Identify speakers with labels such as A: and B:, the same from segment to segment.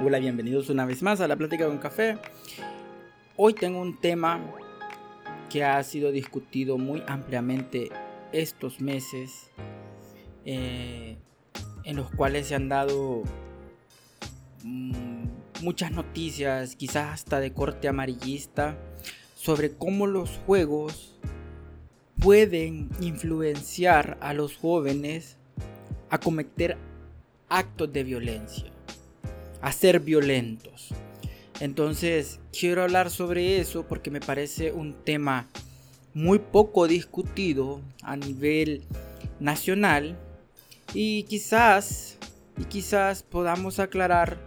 A: Hola, bienvenidos una vez más a la Plática con Café. Hoy tengo un tema que ha sido discutido muy ampliamente estos meses, eh, en los cuales se han dado mm, muchas noticias, quizás hasta de corte amarillista, sobre cómo los juegos pueden influenciar a los jóvenes a cometer actos de violencia a ser violentos. Entonces, quiero hablar sobre eso porque me parece un tema muy poco discutido a nivel nacional y quizás y quizás podamos aclarar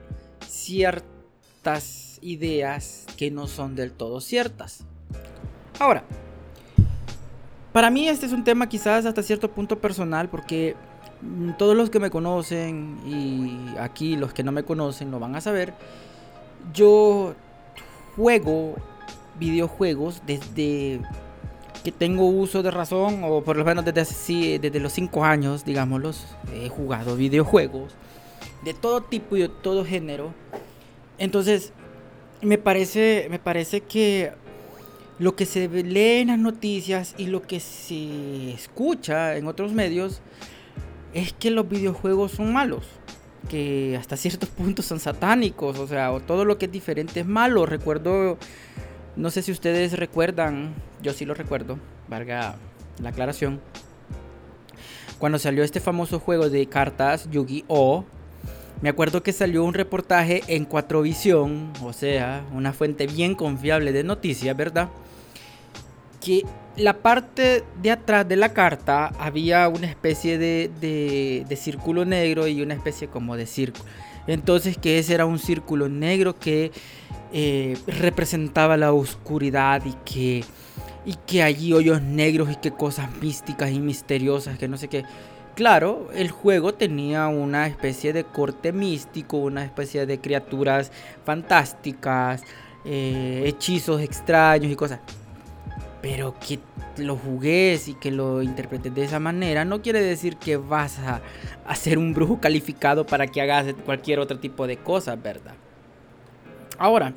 A: ciertas ideas que no son del todo ciertas. Ahora, para mí este es un tema quizás hasta cierto punto personal porque todos los que me conocen y aquí los que no me conocen lo van a saber. Yo juego videojuegos desde que tengo uso de razón, o por lo menos desde, desde los 5 años, digámoslos, he jugado videojuegos de todo tipo y de todo género. Entonces, me parece, me parece que lo que se lee en las noticias y lo que se escucha en otros medios es que los videojuegos son malos. Que hasta ciertos puntos son satánicos. O sea, todo lo que es diferente es malo. Recuerdo, no sé si ustedes recuerdan, yo sí lo recuerdo, valga la aclaración. Cuando salió este famoso juego de cartas Yu-Gi-Oh! Me acuerdo que salió un reportaje en 4Visión, o sea, una fuente bien confiable de noticias, ¿verdad? Que la parte de atrás de la carta había una especie de, círculo negro y una especie como de círculo. Entonces que ese era un círculo negro que eh, representaba la oscuridad y que, y que allí hoyos negros y que cosas místicas y misteriosas, que no sé qué. Claro, el juego tenía una especie de corte místico, una especie de criaturas fantásticas, eh, hechizos extraños y cosas. Pero que lo jugues y que lo interpretes de esa manera no quiere decir que vas a, ser un brujo calificado para que hagas cualquier otro tipo de cosas, ¿verdad? Ahora,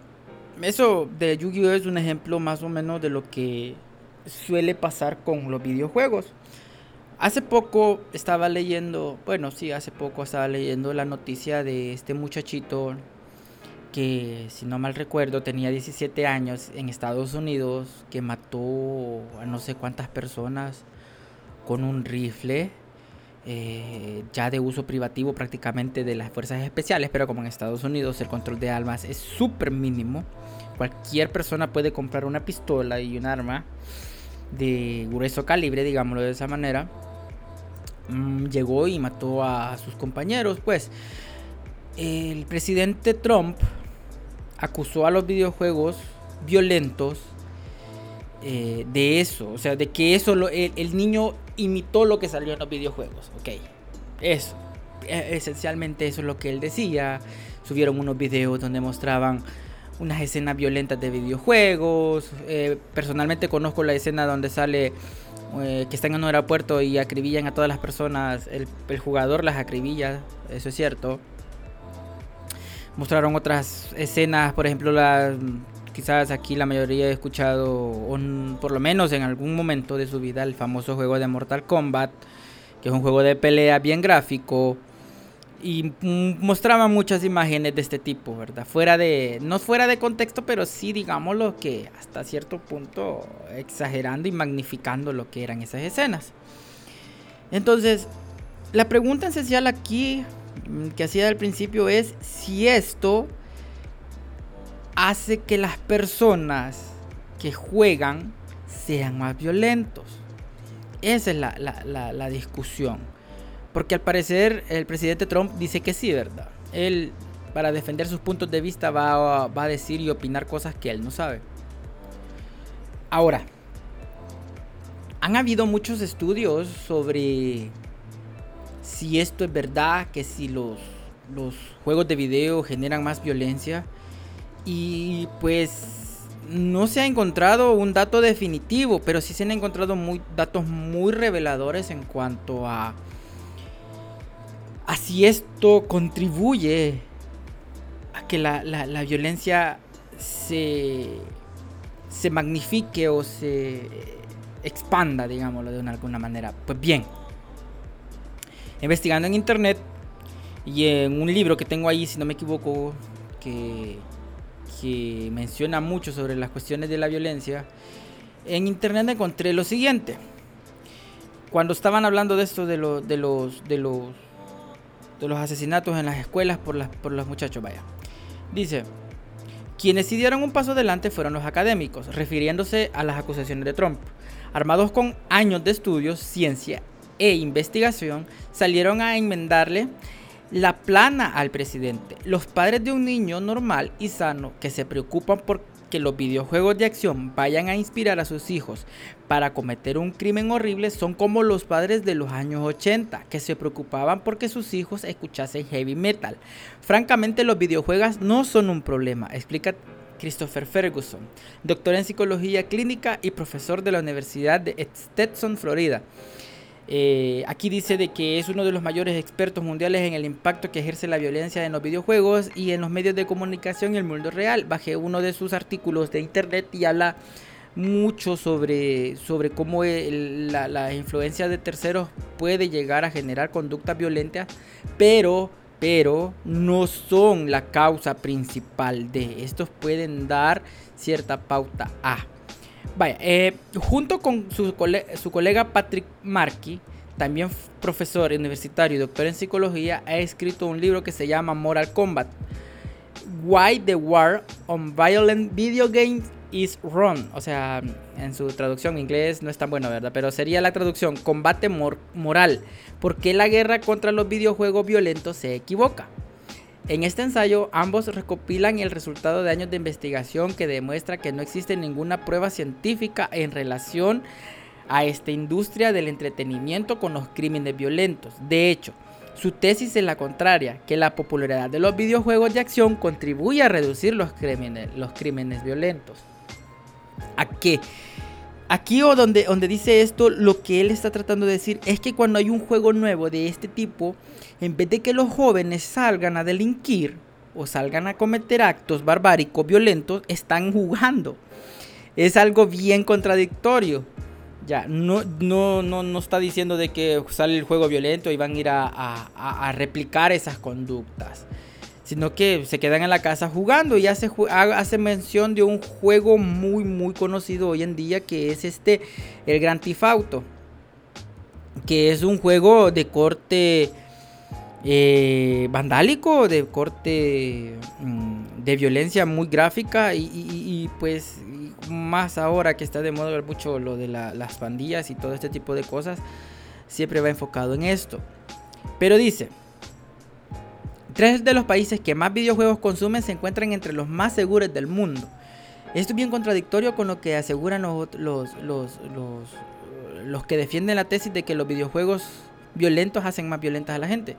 A: eso de Yu-Gi-Oh es un ejemplo más o menos de lo que suele pasar con los videojuegos. Hace poco estaba leyendo, bueno, sí, hace poco estaba leyendo la noticia de este muchachito que si no mal recuerdo tenía 17 años en Estados Unidos, que mató a no sé cuántas personas con un rifle, eh, ya de uso privativo prácticamente de las fuerzas especiales, pero como en Estados Unidos el control de armas es súper mínimo, cualquier persona puede comprar una pistola y un arma de grueso calibre, digámoslo de esa manera. Mm, llegó y mató a sus compañeros, pues el presidente Trump acusó a los videojuegos violentos eh, de eso, o sea, de que eso el, niño imitó lo que salió en los videojuegos, ok, eso, e, esencialmente eso es lo que él decía, subieron unos videos donde mostraban unas escenas violentas de videojuegos, eh, personalmente conozco la escena donde sale eh, que están en un aeropuerto y acribillan a todas las personas, el, el jugador las acribilla, eso es cierto, mostraron otras escenas, por ejemplo, la, quizás aquí la mayoría ha escuchado, por lo menos en algún momento de su vida, el famoso juego de Mortal Kombat, que es un juego de pelea bien gráfico. Y mostraban muchas imágenes de este tipo, ¿verdad? Fuera de, no fuera de contexto, pero sí, digámoslo que hasta cierto punto exagerando y magnificando lo que eran esas escenas. Entonces, la pregunta esencial aquí que hacía al principio es si esto hace que las personas que juegan sean más violentos. Esa es la, discusión. Porque al parecer el presidente Trump dice que sí, ¿verdad? Él, para defender sus puntos de vista, va, va a decir y opinar cosas que él no sabe. Ahora, han habido muchos estudios sobre si esto es verdad, que si los, los juegos de video generan más violencia. Y pues no se ha encontrado un dato definitivo, pero sí se han encontrado muy, datos muy reveladores en cuanto a, a si esto contribuye a que la, violencia se, se magnifique o se expanda, digámoslo de una, alguna manera. Pues bien, investigando en internet y en un libro que tengo ahí, si no me equivoco, que, menciona mucho sobre las cuestiones de la violencia, en internet encontré lo siguiente. Cuando estaban hablando de esto de, de los de los de los asesinatos en las escuelas por, las, por los muchachos, vaya. Dice, quienes sí dieron un paso adelante fueron los académicos, refiriéndose a las acusaciones de Trump. Armados con años de estudios, ciencia e investigación, salieron a enmendarle la plana al presidente. Los padres de un niño normal y sano que se preocupan por que los videojuegos de acción vayan a inspirar a sus hijos para cometer un crimen horrible son como los padres de los años 80 que se preocupaban porque sus hijos escuchasen heavy metal. Francamente los videojuegos no son un problema, explica Christopher Ferguson, doctor en psicología clínica y profesor de la Universidad de Stetson, Florida. Eh, aquí dice de que es uno de los mayores expertos mundiales en el impacto que ejerce la violencia en los videojuegos y en los medios de comunicación en el mundo real. Bajé uno de sus artículos de internet y habla mucho sobre, sobre cómo la, la, influencia de terceros puede llegar a generar conductas violentas, pero, pero no son la causa principal de estos pueden dar cierta pauta a. Vaya, eh, junto con su, colega Patrick Markey, también profesor universitario y doctor en psicología, ha escrito un libro que se llama Moral Combat. Why the War on Violent Video Games is Wrong. O sea, en su traducción en inglés no es tan bueno, ¿verdad? Pero sería la traducción combate moral. ¿Por qué la guerra contra los videojuegos violentos se equivoca? En este ensayo, ambos recopilan el resultado de años de investigación que demuestra que no existe ninguna prueba científica en relación a esta industria del entretenimiento con los crímenes violentos. De hecho, su tesis es la contraria, que la popularidad de los videojuegos de acción contribuye a reducir los crímenes, violentos. ¿A qué? Aquí o donde, donde dice esto, lo que él está tratando de decir es que cuando hay un juego nuevo de este tipo, en vez de que los jóvenes salgan a delinquir o salgan a cometer actos barbáricos, violentos, están jugando. Es algo bien contradictorio. Ya, no, no, no, no está diciendo de que sale el juego violento y van a ir a, a replicar esas conductas sino que se quedan en la casa jugando. Y hace, hace mención de un juego muy muy conocido hoy en día que es este el Grand Theft Auto que es un juego de corte eh, vandálico de corte mm, de violencia muy gráfica. Y, pues más ahora que está de moda mucho lo de las pandillas y todo este tipo de cosas siempre va enfocado en esto. Pero dice Tres de los países que más videojuegos consumen se encuentran entre los más seguros del mundo. Esto es bien contradictorio con lo que aseguran los, los, los, que defienden la tesis de que los videojuegos violentos hacen más violentas a la gente.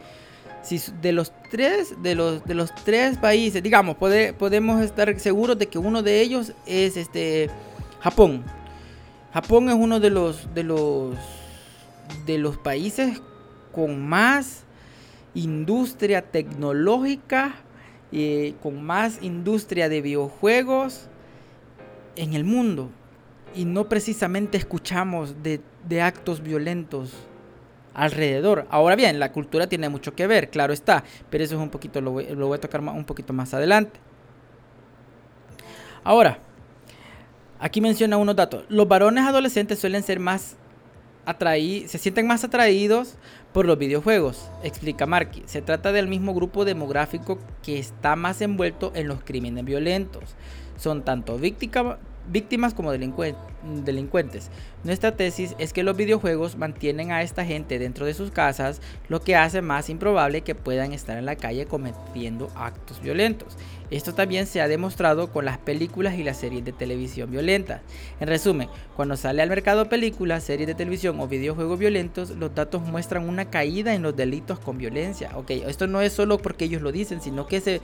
A: Si de los tres, de los, de los tres países, digamos, podemos estar seguros de que uno de ellos es este Japón. Japón es uno de los de los de los países con más industria tecnológica, y con más industria de videojuegos en el mundo. Y no precisamente escuchamos de, actos violentos alrededor. Ahora bien, la cultura tiene mucho que ver, claro está, pero eso es un poquito, lo voy, lo voy a tocar un poquito más adelante. Ahora, aquí menciona unos datos. Los varones adolescentes suelen ser más se sienten más atraídos por los videojuegos, explica Marky. Se trata del mismo grupo demográfico que está más envuelto en los crímenes violentos. Son tanto víctimas como delincuentes. Nuestra tesis es que los videojuegos mantienen a esta gente dentro de sus casas, lo que hace más improbable que puedan estar en la calle cometiendo actos violentos. Esto también se ha demostrado con las películas y las series de televisión violentas. En resumen, cuando sale al mercado películas, series de televisión o videojuegos violentos, los datos muestran una caída en los delitos con violencia. Ok, esto no es solo porque ellos lo dicen, sino que se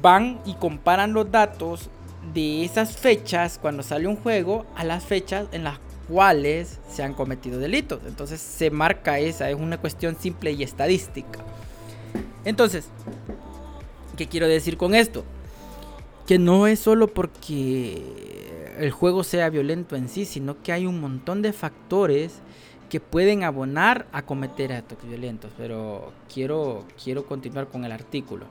A: van y comparan los datos de esas fechas cuando sale un juego a las fechas en las cuales se han cometido delitos. Entonces se marca esa, es una cuestión simple y estadística. Entonces, ¿Qué quiero decir con esto? Que no es solo porque el juego sea violento en sí, sino que hay un montón de factores que pueden abonar a cometer actos violentos. Pero quiero, quiero continuar con el artículo.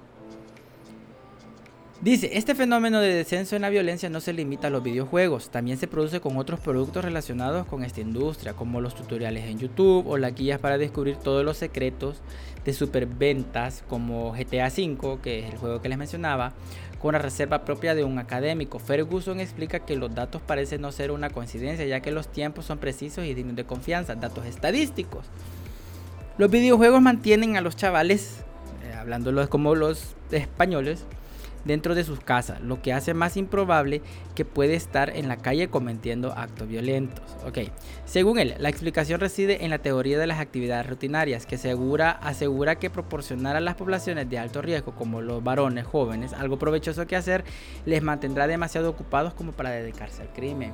A: Dice, este fenómeno de descenso en la violencia no se limita a los videojuegos, también se produce con otros productos relacionados con esta industria, como los tutoriales en YouTube o las guías para descubrir todos los secretos de superventas, como GTA V, que es el juego que les mencionaba, con la reserva propia de un académico. Ferguson explica que los datos parecen no ser una coincidencia, ya que los tiempos son precisos y dignos de confianza, datos estadísticos. Los videojuegos mantienen a los chavales, eh, hablándolos como los españoles, dentro de sus casas, lo que hace más improbable que puede estar en la calle cometiendo actos violentos. Ok, según él, la explicación reside en la teoría de las actividades rutinarias, que asegura, asegura que proporcionar a las poblaciones de alto riesgo, como los varones jóvenes, algo provechoso que hacer, les mantendrá demasiado ocupados como para dedicarse al crimen.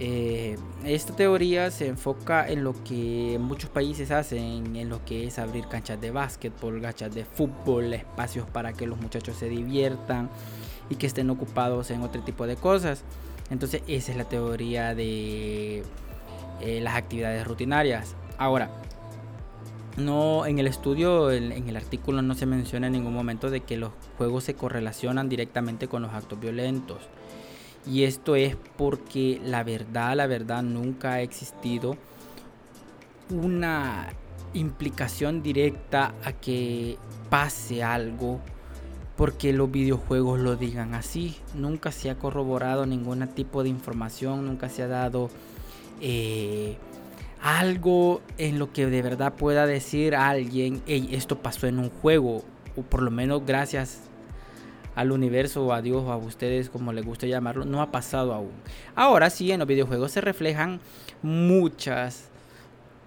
A: Eh, esta teoría se enfoca en lo que muchos países hacen, en lo que es abrir canchas de básquetbol, canchas de fútbol, espacios para que los muchachos se diviertan y que estén ocupados en otro tipo de cosas. Entonces esa es la teoría de eh, las actividades rutinarias. Ahora, no en el estudio, en el artículo no se menciona en ningún momento de que los juegos se correlacionan directamente con los actos violentos. Y esto es porque la verdad, la verdad nunca ha existido una implicación directa a que pase algo porque los videojuegos lo digan así. Nunca se ha corroborado ningún tipo de información, nunca se ha dado eh, algo en lo que de verdad pueda decir alguien, esto pasó en un juego, o por lo menos gracias al universo o a Dios o a ustedes como les guste llamarlo, no ha pasado aún. Ahora sí, en los videojuegos se reflejan muchas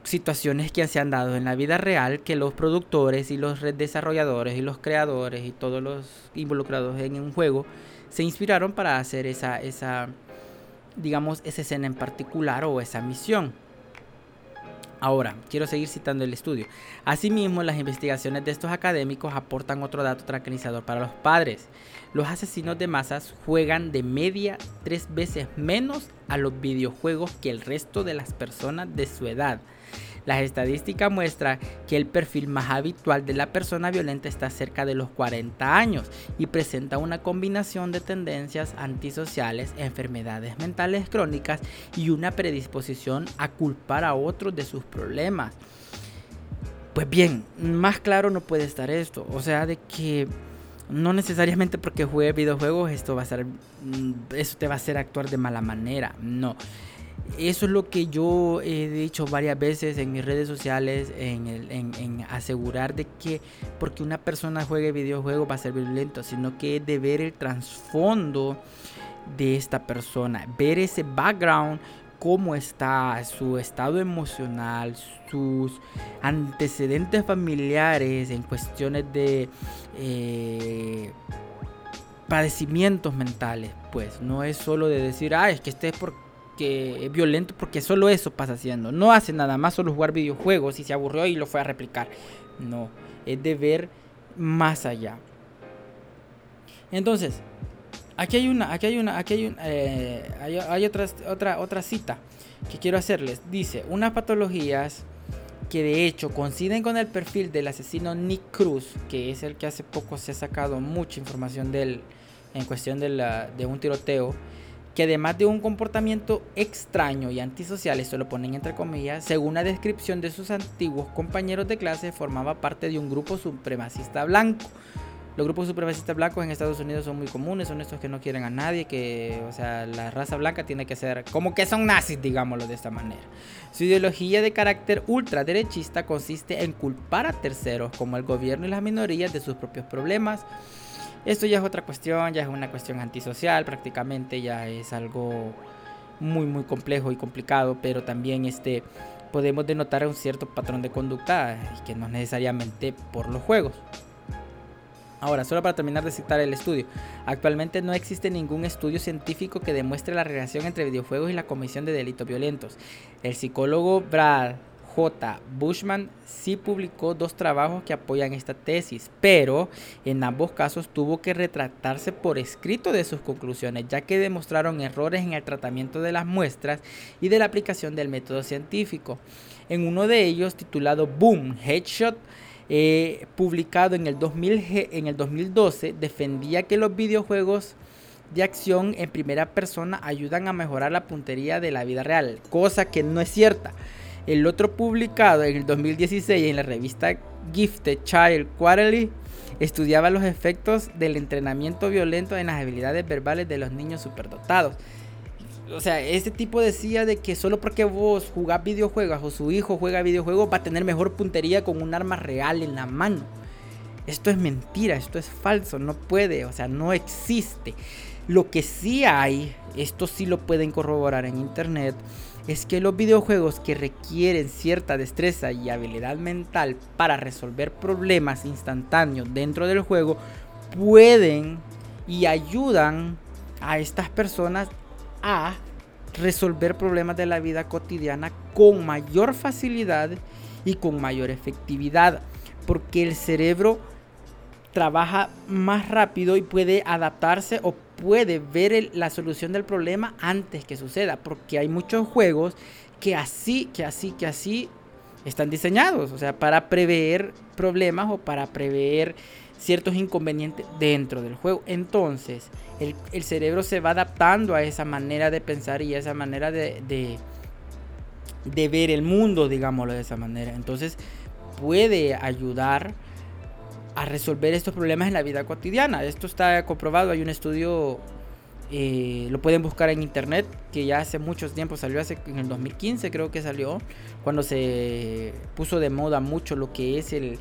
A: situaciones que se han dado en la vida real que los productores y los desarrolladores y los creadores y todos los involucrados en un juego se inspiraron para hacer esa, esa digamos, esa escena en particular o esa misión. Ahora, quiero seguir citando el estudio. Asimismo, las investigaciones de estos académicos aportan otro dato tranquilizador para los padres. Los asesinos de masas juegan de media tres veces menos a los videojuegos que el resto de las personas de su edad. Las estadísticas muestran que el perfil más habitual de la persona violenta está cerca de los 40 años y presenta una combinación de tendencias antisociales, enfermedades mentales crónicas y una predisposición a culpar a otros de sus problemas. Pues bien, más claro no puede estar esto. O sea, de que no necesariamente porque juegue videojuegos esto va a ser mm, eso te va a hacer actuar de mala manera. No. Eso es lo que yo he dicho varias veces en mis redes sociales, en, asegurar de que porque una persona juegue videojuegos va a ser violento, sino que es de ver el trasfondo de esta persona, ver ese background, cómo está, su estado emocional, sus antecedentes familiares en cuestiones de eh, padecimientos mentales. Pues no es solo de decir, ah, es que este es por es violento porque solo eso pasa haciendo. No hace nada más solo jugar videojuegos y se aburrió y lo fue a replicar. No, es de ver más allá. Entonces, aquí hay una, aquí hay una, aquí hay, eh, hay, otra, otra, otra cita que quiero hacerles. Dice, unas patologías que de hecho coinciden con el perfil del asesino Nick Cruz, que es el que hace poco se ha sacado mucha información de él en cuestión de, la, de un tiroteo que además de un comportamiento extraño y antisocial, esto lo ponen entre comillas, según la descripción de sus antiguos compañeros de clase, formaba parte de un grupo supremacista blanco. Los grupos supremacistas blancos en Estados Unidos son muy comunes, son estos que no quieren a nadie, que, o sea, la raza blanca tiene que ser como que son nazis, digámoslo de esta manera. Su ideología de carácter ultraderechista consiste en culpar a terceros, como el gobierno y las minorías, de sus propios problemas esto ya es otra cuestión, ya es una cuestión antisocial prácticamente, ya es algo muy muy complejo y complicado, pero también este podemos denotar un cierto patrón de conducta y que no necesariamente por los juegos. Ahora, solo para terminar de citar el estudio, actualmente no existe ningún estudio científico que demuestre la relación entre videojuegos y la comisión de delitos violentos. El psicólogo Brad J. Bushman sí publicó dos trabajos que apoyan esta tesis, pero en ambos casos tuvo que retratarse por escrito de sus conclusiones, ya que demostraron errores en el tratamiento de las muestras y de la aplicación del método científico. En uno de ellos, titulado Boom Headshot, eh, publicado en el, 2000, en el 2012, defendía que los videojuegos de acción en primera persona ayudan a mejorar la puntería de la vida real, cosa que no es cierta. El otro publicado en el 2016 en la revista Gifted Child Quarterly estudiaba los efectos del entrenamiento violento en las habilidades verbales de los niños superdotados. O sea, este tipo decía de que solo porque vos jugás videojuegos o su hijo juega videojuegos va a tener mejor puntería con un arma real en la mano. Esto es mentira, esto es falso, no puede, o sea, no existe. Lo que sí hay, esto sí lo pueden corroborar en internet, es que los videojuegos que requieren cierta destreza y habilidad mental para resolver problemas instantáneos dentro del juego pueden y ayudan a estas personas a resolver problemas de la vida cotidiana con mayor facilidad y con mayor efectividad porque el cerebro trabaja más rápido y puede adaptarse o puede ver la solución del problema antes que suceda, porque hay muchos juegos que así, que así, que así están diseñados, o sea, para prever problemas o para prever ciertos inconvenientes dentro del juego. Entonces, el, cerebro se va adaptando a esa manera de pensar y a esa manera de, de, de ver el mundo, digámoslo de esa manera. Entonces, puede ayudar a resolver estos problemas en la vida cotidiana. Esto está comprobado, hay un estudio, eh, lo pueden buscar en internet, que ya hace muchos tiempo salió, hace, en el 2015 creo que salió, cuando se puso de moda mucho lo que es el,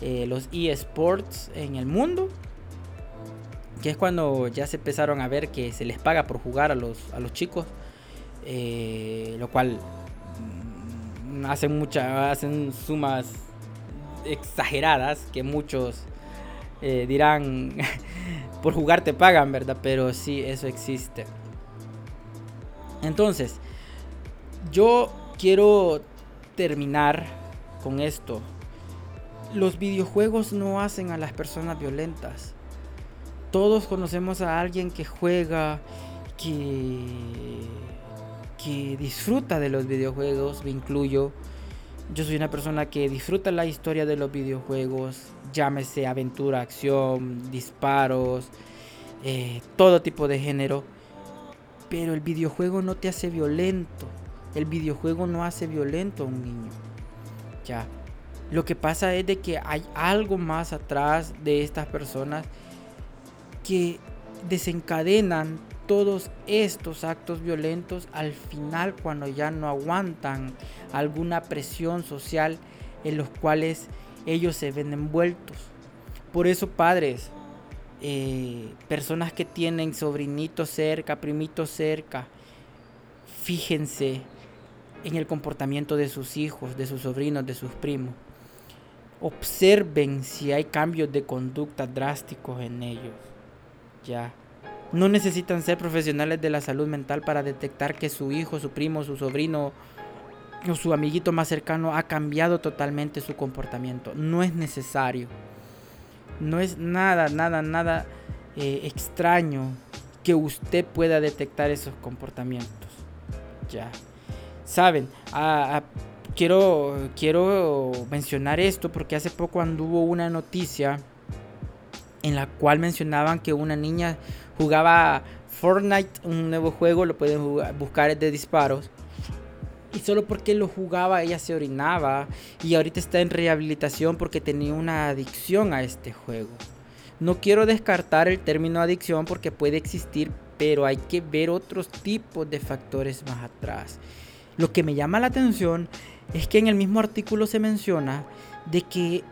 A: eh, los eSports en el mundo. Que es cuando ya se empezaron a ver que se les paga por jugar a los, a los chicos. Eh, lo cual mm, hacen muchas hacen sumas exageradas que muchos eh, dirán por jugar te pagan, ¿verdad? Pero sí, eso existe. Entonces, yo quiero terminar con esto. Los videojuegos no hacen a las personas violentas. Todos conocemos a alguien que juega, que, que disfruta de los videojuegos, me incluyo. Yo soy una persona que disfruta la historia de los videojuegos, llámese aventura, acción, disparos, eh, todo tipo de género. Pero el videojuego no te hace violento. El videojuego no hace violento a un niño. Ya. Lo que pasa es de que hay algo más atrás de estas personas que desencadenan todos estos actos violentos al final cuando ya no aguantan alguna presión social en los cuales ellos se ven envueltos. Por eso padres, eh, personas que tienen sobrinitos cerca, primitos cerca, fíjense en el comportamiento de sus hijos, de sus sobrinos, de sus primos. Observen si hay cambios de conducta drásticos en ellos. Ya. No necesitan ser profesionales de la salud mental para detectar que su hijo, su primo, su sobrino o su amiguito más cercano ha cambiado totalmente su comportamiento. No es necesario. No es nada, nada, nada eh, extraño que usted pueda detectar esos comportamientos. Ya. Saben, quiero, quiero mencionar esto porque hace poco anduvo una noticia en la cual mencionaban que una niña jugaba Fortnite, un nuevo juego, lo pueden buscar de disparos. Y solo porque lo jugaba ella se orinaba y ahorita está en rehabilitación porque tenía una adicción a este juego. No quiero descartar el término adicción porque puede existir, pero hay que ver otros tipos de factores más atrás. Lo que me llama la atención es que en el mismo artículo se menciona de que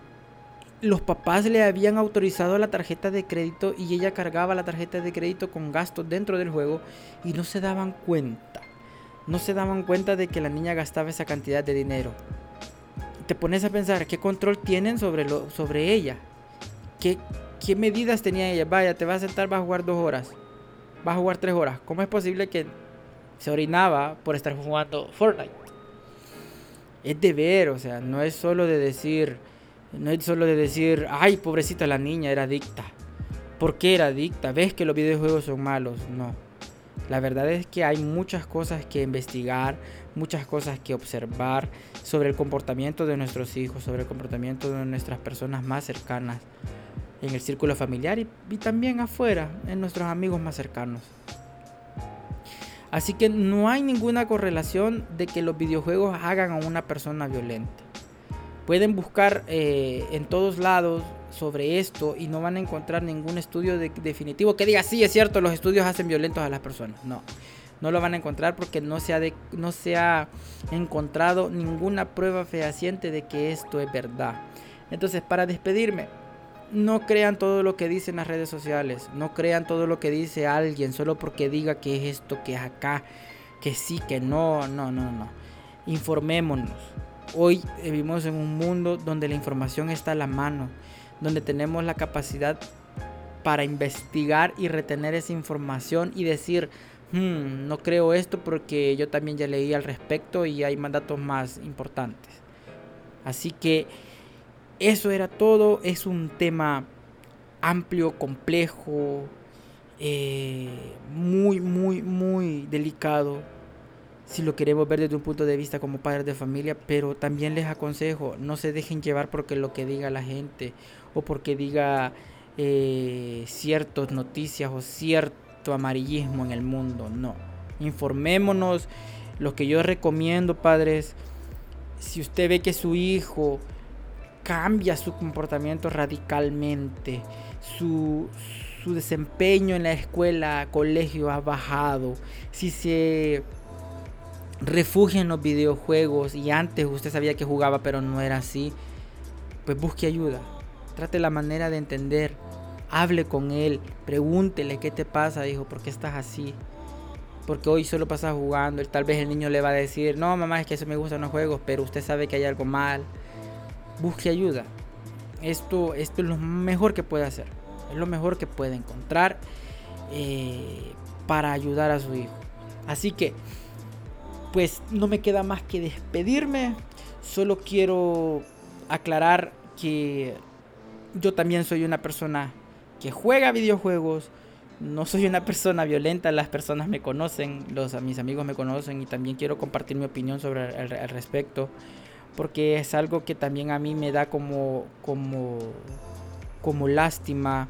A: los papás le habían autorizado la tarjeta de crédito y ella cargaba la tarjeta de crédito con gastos dentro del juego y no se daban cuenta. No se daban cuenta de que la niña gastaba esa cantidad de dinero. Te pones a pensar qué control tienen sobre, sobre ella. ¿Qué, ¿Qué medidas tenía ella? Vaya, te vas a sentar, vas a jugar dos horas. Vas a jugar tres horas. ¿Cómo es posible que se orinaba por estar jugando Fortnite? es de ver, o sea, no es solo de decir, no es solo de decir, ay, pobrecita la niña, era adicta. ¿Por qué era adicta? ¿Ves que los videojuegos son malos? No. La verdad es que hay muchas cosas que investigar, muchas cosas que observar sobre el comportamiento de nuestros hijos, sobre el comportamiento de nuestras personas más cercanas en el círculo familiar y, también afuera, en nuestros amigos más cercanos. Así que no hay ninguna correlación de que los videojuegos hagan a una persona violenta. Pueden buscar eh, en todos lados sobre esto y no van a encontrar ningún estudio definitivo que diga, sí, es cierto, los estudios hacen violentos a las personas. No, no lo van a encontrar porque no se ha, no se ha encontrado ninguna prueba fehaciente de que esto es verdad. Entonces, para despedirme, no crean todo lo que dicen las redes sociales, no crean todo lo que dice alguien solo porque diga que es esto, que es acá, que sí, que no, no, no, no. Informémonos. Hoy vivimos en un mundo donde la información está a la mano, donde tenemos la capacidad para investigar y retener esa información y decir, hmm, no creo esto porque yo también ya leí al respecto y hay mandatos más importantes. Así que eso era todo. Es un tema amplio, complejo, eh, muy, muy, muy delicado. Si lo queremos ver desde un punto de vista como padres de familia, pero también les aconsejo, no se dejen llevar porque lo que diga la gente o porque diga eh, ciertas noticias o cierto amarillismo en el mundo. No, informémonos. Lo que yo recomiendo, padres, si usted ve que su hijo cambia su comportamiento radicalmente, su, desempeño en la escuela, colegio ha bajado, si se refugia en los videojuegos y antes usted sabía que jugaba pero no era así, pues busque ayuda, trate la manera de entender, hable con él, pregúntele qué te pasa, dijo, ¿por qué estás así? Porque hoy solo pasas jugando, tal vez el niño le va a decir, no mamá, es que eso me gustan los juegos, pero usted sabe que hay algo mal busque ayuda. Esto, esto es lo mejor que puede hacer. Es lo mejor que puede encontrar eh, para ayudar a su hijo. Así que, pues no me queda más que despedirme. Solo quiero aclarar que yo también soy una persona que juega videojuegos. No soy una persona violenta, las personas me conocen, los, mis amigos me conocen y también quiero compartir mi opinión sobre el respecto porque es algo que también a mí me da como, como, como lástima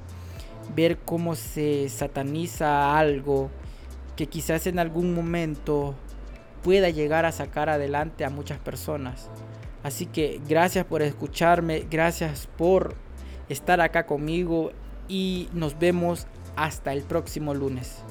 A: ver cómo se sataniza algo que quizás en algún momento pueda llegar a sacar adelante a muchas personas. Así que gracias por escucharme, gracias por estar acá conmigo y nos vemos hasta el próximo lunes.